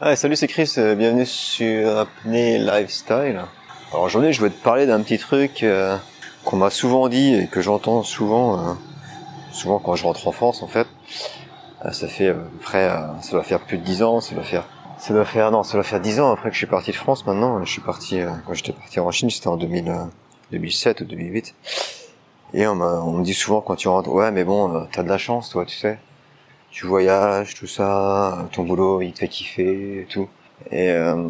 Ah, salut, c'est Chris, euh, bienvenue sur Apnée Lifestyle. Alors aujourd'hui, je vais te parler d'un petit truc euh, qu'on m'a souvent dit et que j'entends souvent, euh, souvent quand je rentre en France en fait. Euh, ça fait peu près, euh, ça doit faire plus de 10 ans, ça doit faire, ça doit faire, non, ça doit faire 10 ans après que je suis parti de France maintenant. Je suis parti, euh, quand j'étais parti en Chine, c'était en 2000, euh, 2007 ou 2008. Et on, on me dit souvent quand tu rentres, ouais mais bon, euh, t'as de la chance toi, tu sais tu voyages, tout ça, ton boulot, il te fait kiffer et tout. Et euh,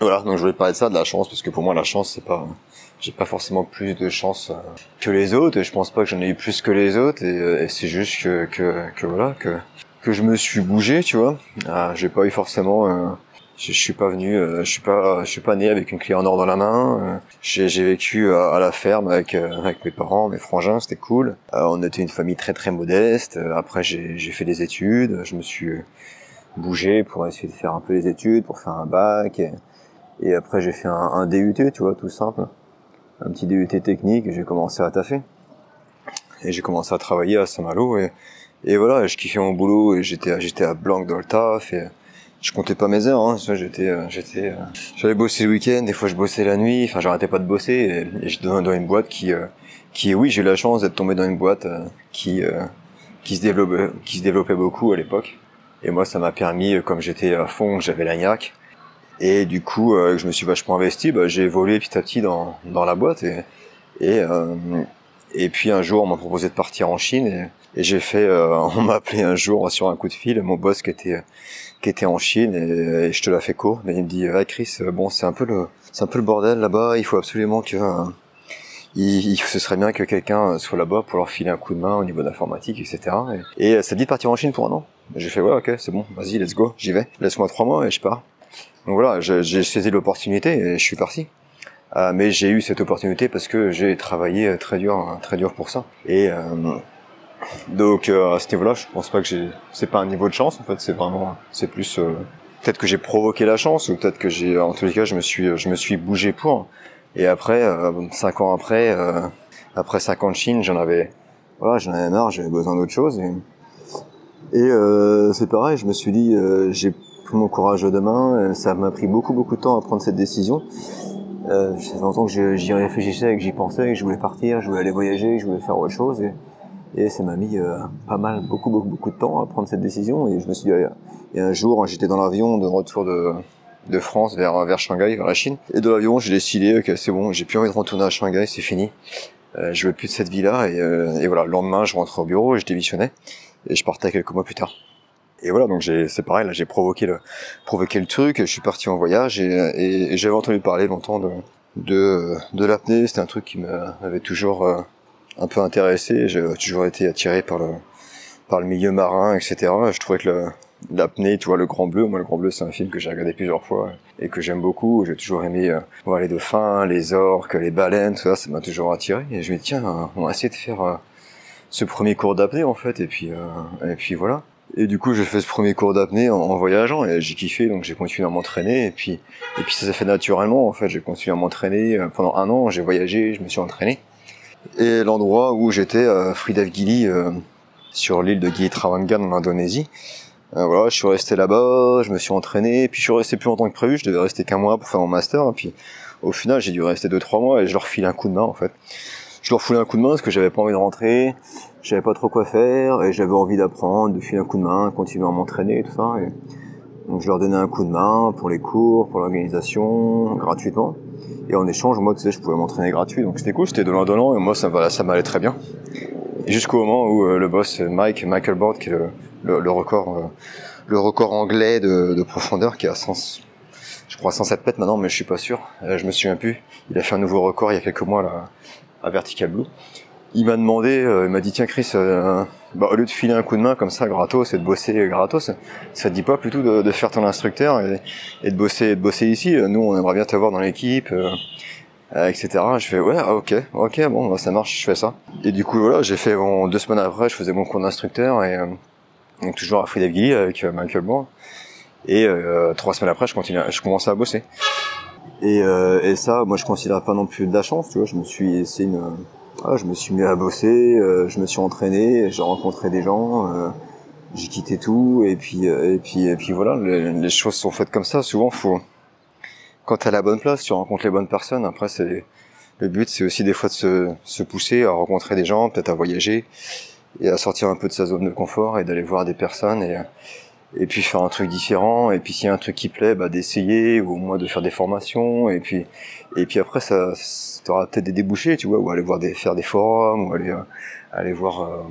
voilà, donc je voulais parler de ça, de la chance, parce que pour moi la chance, c'est pas, j'ai pas forcément plus de chance euh, que les autres. Et je pense pas que j'en ai eu plus que les autres. Et, euh, c'est juste que, que, que voilà, que que je me suis bougé, tu vois. Ah, j'ai pas eu forcément. euh, je, je suis pas venu, euh, je suis pas, je suis pas né avec une clé en or dans la main. euh, j'ai, j'ai vécu à, à la ferme avec euh, avec mes parents, mes frangins, c'était cool. Euh, on était une famille très très modeste. Euh, après, j'ai, fait des études. Je me suis euh, bougé pour essayer de faire un peu les études, pour faire un bac. Et, après, j'ai fait un, un DUT, tu vois, tout simple, un petit DUT technique. J'ai commencé à taffer. Et j'ai commencé à travailler à Saint-Malo. Et, et voilà, je kiffais mon boulot et j'étais, j'étais à Blanc dans le taf. Et, je comptais pas mes heures, hein. J'étais, euh, j'étais, euh, j'allais bosser le week-end, des fois je bossais la nuit, enfin j'arrêtais pas de bosser et, et j'étais dans, une boîte qui, euh, qui, oui, j'ai eu la chance d'être tombé dans une boîte qui, qui se développait, qui se développait beaucoup à l'époque. Et moi, ça m'a permis, comme j'étais à fond, j'avais la niaque, et du coup, je me suis vachement investi, bah, j'ai évolué petit à petit dans, dans la boîte et, et, euh, et puis un jour, on m'a proposé de partir en Chine et, et j'ai fait, euh, on m'a appelé un jour sur un coup de fil, mon boss qui était qui était en Chine et, et je te la fais court, mais il me dit, Chris, bon c'est un peu le, c'est un peu le bordel là-bas, il faut absolument que, euh, il, il- ce serait bien que quelqu'un soit là-bas pour leur filer un coup de main au niveau d'informatique, etc. Et, et euh, ça te dit de partir en Chine pour un an? J'ai fait, ouais ok, c'est bon, vas-y, let's go, j'y vais, laisse-moi trois mois et je pars. Donc voilà, j'ai saisi l'opportunité et je suis parti. Euh, mais j'ai eu cette opportunité parce que j'ai travaillé euh, très dur, euh, très dur pour ça. Et euh, donc à ce niveau-là, je pense pas que j'ai, c'est pas un niveau de chance en fait, c'est vraiment, c'est plus peut-être que j'ai provoqué la chance ou peut-être que j'ai, en tous les cas, je me suis, je me suis bougé pour. Et après, cinq ans après, après cinq ans de Chine, j'en avais, voilà, j'en avais marre, j'avais besoin d'autre chose. Et, et euh, c'est pareil, je me suis dit, euh, j'ai pris mon courage de main. euh, Ça m'a pris beaucoup beaucoup de temps à prendre cette décision. Euh, fait longtemps que j'y réfléchissais, que j'y pensais, que je voulais partir, je voulais aller voyager, je voulais faire autre chose. Et, et ça m'a mis euh, pas mal, beaucoup, beaucoup, beaucoup de temps à prendre cette décision. Et je me suis dit, et un jour, j'étais dans l'avion de retour de, de France vers, vers Shanghai, vers la Chine. Et de l'avion, j'ai décidé que c'est bon, j'ai plus envie de retourner à Shanghai, c'est fini. Euh, je veux plus de cette vie-là. Et, euh, et voilà, le lendemain, je rentre au bureau et je démissionnais. Et je partais quelques mois plus tard. Et voilà, donc c'est pareil, là, j'ai provoqué le, provoqué le truc. Je suis parti en voyage et, et, et j'avais entendu parler longtemps de, de, de l'apnée. C'était un truc qui m'avait toujours euh, un peu intéressé. J'ai toujours été attiré par le, par le milieu marin, etc. Je trouvais que l'apnée, tu vois, le Grand Bleu. Moi, le Grand Bleu, c'est un film que j'ai regardé plusieurs fois et que j'aime beaucoup. J'ai toujours aimé euh, voir les dauphins, les orques, les baleines, tout ça. Ça m'a toujours attiré. Et je me dis, tiens, on va essayer de faire euh, ce premier cours d'apnée, en fait. Et puis, euh, et puis voilà. Et du coup, j'ai fait ce premier cours d'apnée en, voyageant et j'ai kiffé, donc j'ai continué à m'entraîner. Et puis, et puis ça s'est fait naturellement, en fait. J'ai continué à m'entraîner euh, pendant un an. J'ai voyagé, je me suis entraîné. Et l'endroit où j'étais, euh, Frida Gili, euh, sur l'île de Gili Trawangan en Indonésie. Euh, voilà, je suis resté là-bas, je me suis entraîné, puis je suis resté plus longtemps que prévu, je devais rester qu'un mois pour faire mon master, et puis au final j'ai dû rester deux trois mois et je leur file un coup de main en fait. Je leur foulais un coup de main parce que j'avais pas envie de rentrer, j'avais pas trop quoi faire, et j'avais envie d'apprendre, de filer un coup de main, continuer à m'entraîner et tout ça. Donc je leur donnais un coup de main pour les cours, pour l'organisation, gratuitement. Et en échange, moi, tu sais, je pouvais m'entraîner gratuit, donc c'était cool, c'était donnant-donnant, et moi, ça, voilà, ça m'allait très bien. Jusqu'au moment où euh, le boss Mike, Michael Board, qui est le, record, euh, le record anglais de, de profondeur, qui a 100, je crois 107 mètres maintenant, mais je suis pas sûr, euh, je me souviens plus. Il a fait un nouveau record il y a quelques mois là, à Vertical Blue. Il m'a demandé, euh, il m'a dit tiens Chris, euh, bah, au lieu de filer un coup de main comme ça gratos et de bosser gratos, ça te dit pas plutôt de, faire ton instructeur et, de bosser, de bosser ici? Nous, on aimerait bien t'avoir dans l'équipe. Euh, etc. Je fais ouais, ok, ok, bon, bah, ça marche, je fais ça. Et du coup voilà, j'ai fait deux semaines après, je faisais mon cours d'instructeur et donc toujours à Frida Gilly avec Michael Moore. Et trois semaines après, je je commençais à bosser. Et, euh, et ça, moi, je considère pas non plus de la chance, tu vois. Je me suis, c'est une, je me suis mis à bosser, euh, je me suis entraîné, j'ai rencontré des gens. euh, j'ai quitté tout et puis et puis et puis voilà, les, choses sont faites comme ça. Souvent, faut quand t'es à la bonne place, tu rencontres les bonnes personnes. Après, c'est le but, c'est aussi des fois de se, se pousser à rencontrer des gens, peut-être à voyager et à sortir un peu de sa zone de confort et d'aller voir des personnes et et puis faire un truc différent. Et puis s'il y a un truc qui plaît bah d'essayer ou au moins de faire des formations. Et puis et puis après ça t'auras peut-être des débouchés tu vois ou aller voir des faire des forums ou aller euh, aller voir euh,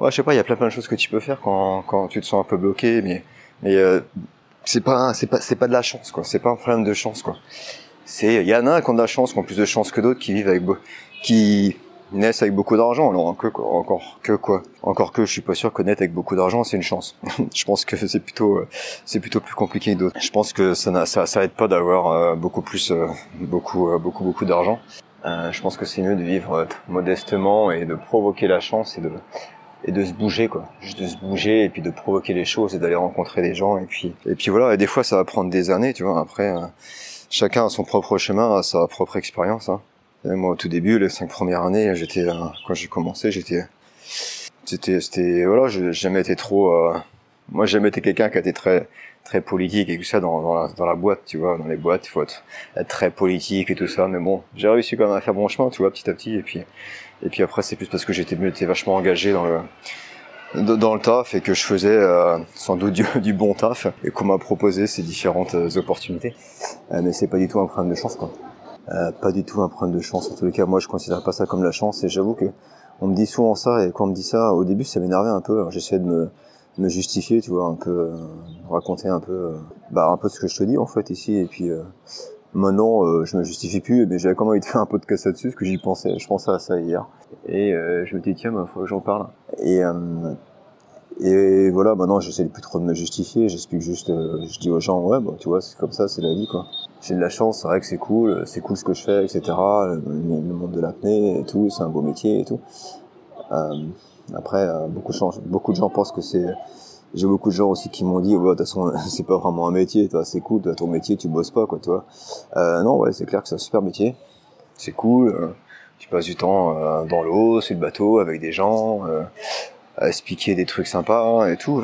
ouais je sais pas il y a plein plein de choses que tu peux faire quand quand tu te sens un peu bloqué mais mais euh, c'est pas c'est pas c'est pas de la chance quoi. C'est pas un problème de chance quoi. C'est il y en a qui ont de la chance qui ont plus de chance que d'autres qui vivent avec qui naissent avec beaucoup d'argent. Alors encore que quoi? Encore que je suis pas sûr que naître avec beaucoup d'argent c'est une chance. je pense que c'est plutôt euh, c'est plutôt plus compliqué que d'autres. Je pense que ça ça, ça aide pas d'avoir euh, beaucoup plus euh, beaucoup beaucoup beaucoup d'argent. je pense que c'est mieux de vivre modestement et de provoquer la chance et de et de se bouger quoi juste de se bouger et puis de provoquer les choses et d'aller rencontrer des gens et puis et puis voilà et des fois ça va prendre des années tu vois après chacun a son propre chemin a sa propre expérience hein moi, au tout début, les cinq premières années, j'étais, euh, quand j'ai commencé, j'étais, c'était, c'était, voilà, j'ai jamais été trop, euh, moi, j'ai jamais été quelqu'un qui a été très, très politique et tout ça dans, dans, la, dans la boîte, tu vois, dans les boîtes, il faut être, très politique et tout ça, mais bon, j'ai réussi quand même à faire bon chemin, tu vois, petit à petit, et puis, et puis après, c'est plus parce que j'étais, j'étais vachement engagé dans le, dans le taf et que je faisais euh, sans doute du, du, bon taf et qu'on m'a proposé ces différentes opportunités. mais c'est pas du tout un problème de chance, quoi. Euh, pas du tout un problème de chance. En tous les cas, moi, je considère pas ça comme la chance. Et j'avoue que on me dit souvent ça. Et quand on me dit ça, au début, ça m'énervait un peu. J'essayais de me, me justifier, tu vois, un peu, euh, raconter un peu, euh, bah, un peu ce que je te dis en fait ici. Et puis maintenant, je me justifie plus. Mais j'avais quand même envie de faire un peu de casse dessus, parce que j'y pensais. Je pensais à ça hier. Et je me dis tiens, il bah, faut que j'en parle. Et et voilà, maintenant j'essaie plus trop de me justifier, j'explique juste, je dis aux gens, ouais, bah, tu vois, c'est comme ça, c'est la vie, quoi. J'ai de la chance, c'est vrai que c'est cool, c'est cool ce que je fais, etc. Le, monde de l'apnée et tout, c'est un beau métier et tout. Euh, après, euh, beaucoup, de gens, beaucoup de gens pensent que c'est... J'ai beaucoup de gens aussi qui m'ont dit, ouais, de toute façon, c'est pas vraiment un métier, toi, c'est cool, toi, ton métier, tu bosses pas, quoi, toi. Euh, non, ouais, c'est clair que c'est un super métier. C'est cool, euh, tu passes du temps dans l'eau, sur le bateau, avec des gens à expliquer des trucs sympas et tout.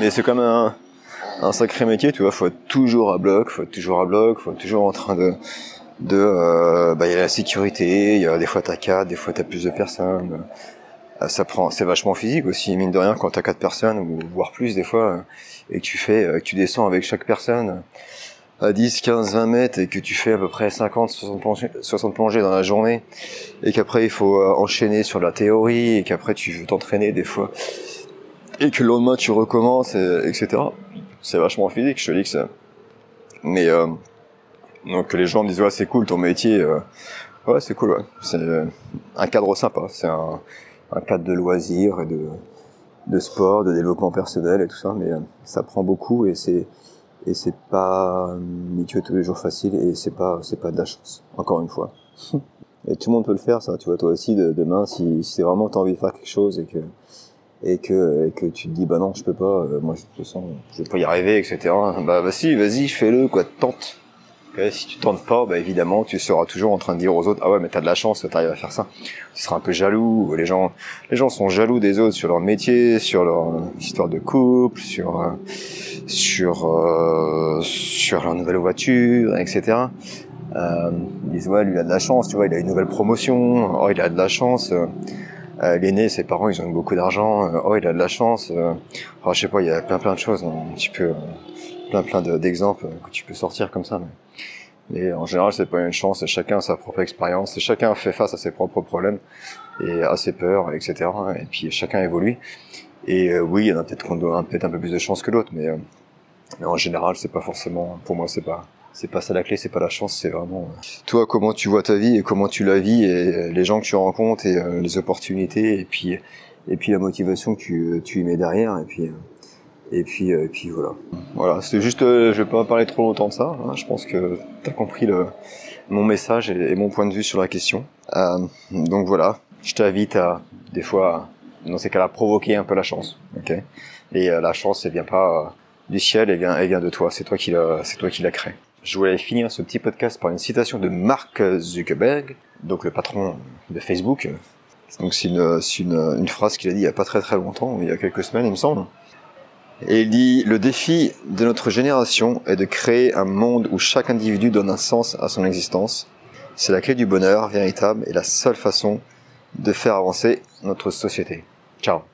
Mais c'est comme un, un sacré métier, tu vois, faut être toujours à bloc, faut être toujours à bloc, faut être toujours en train de de euh, bah il y a la sécurité, il y a des fois t'as quatre, des fois t'as plus de personnes. Euh, ça prend, c'est vachement physique aussi, mine de rien, quand t'as quatre personnes ou voire plus des fois, et que tu fais, que tu descends avec chaque personne à 10, 15, 20 mètres et que tu fais à peu près 50, 60 plongées, 60 plongées dans la journée et qu'après il faut euh, enchaîner sur la théorie et qu'après tu veux t'entraîner des fois et que le lendemain tu recommences, etc. C'est vachement physique, je te dis que ça. Mais euh, donc les gens me disent ouais c'est cool ton métier, euh, ouais c'est cool, ouais. c'est euh, un cadre sympa, c'est un, un cadre de loisirs et de de sport, de développement personnel et tout ça, mais ça prend beaucoup et c'est et c'est pas un métier tous les jours facile et c'est pas c'est pas de la chance encore une fois et tout le monde peut le faire ça tu vois toi aussi de, demain si, si vraiment t'as envie de faire quelque chose et que et que et que tu te dis bah non je peux pas euh, moi de toute façon je vais pas y arriver etc bah vas-y vas-y fais-le quoi tente si tu tentes pas, bah évidemment, tu seras toujours en train de dire aux autres, ah ouais, mais t'as de la chance, t'arrives à faire ça. Tu seras un peu jaloux. Les gens, les gens sont jaloux des autres sur leur métier, sur leur histoire de couple, sur euh, sur euh, sur leur nouvelle voiture, etc. Euh, ils disent ouais, lui il a de la chance, tu vois, il a une nouvelle promotion. Oh, il a de la chance. Euh, L'aîné, ses parents, ils ont beaucoup d'argent. oh, il a de la chance. oh, je sais pas, il y a plein plein de choses. Un petit peu plein plein d'exemples que tu peux sortir comme ça. Mais, mais en général, c'est pas une chance. Et chacun a sa propre expérience. Et chacun fait face à ses propres problèmes et à ses peurs, etc. Et puis chacun évolue. Et euh, oui, il y en a peut-être qu'on doit peut-être un peu plus de chance que l'autre, mais, euh, mais en général, c'est pas forcément. Pour moi, c'est pas c'est pas ça la clé, c'est pas la chance, c'est vraiment euh, toi comment tu vois ta vie et comment tu la vis et les gens que tu rencontres et les opportunités et puis et puis la motivation que tu, tu y mets derrière et puis et puis, euh, et puis voilà. Voilà, c'est juste, euh, je vais pas parler trop longtemps de ça. Hein. Je pense que tu as compris le, mon message et, mon point de vue sur la question. Euh, donc voilà, je t'invite à, des fois, dans ces cas-là, provoquer un peu la chance. ok? Et la chance, elle vient pas du ciel, elle vient, elle vient de toi. C'est toi qui la, c'est toi qui la crée. Je voulais finir ce petit podcast par une citation de Mark Zuckerberg, donc le patron de Facebook, Donc c'est une, une, une phrase qu'il a dit il y a pas très très longtemps, il y a quelques semaines il me semble. Et il dit le défi de notre génération est de créer un monde où chaque individu donne un sens à son existence. C'est la clé du bonheur véritable et la seule façon de faire avancer notre société. Ciao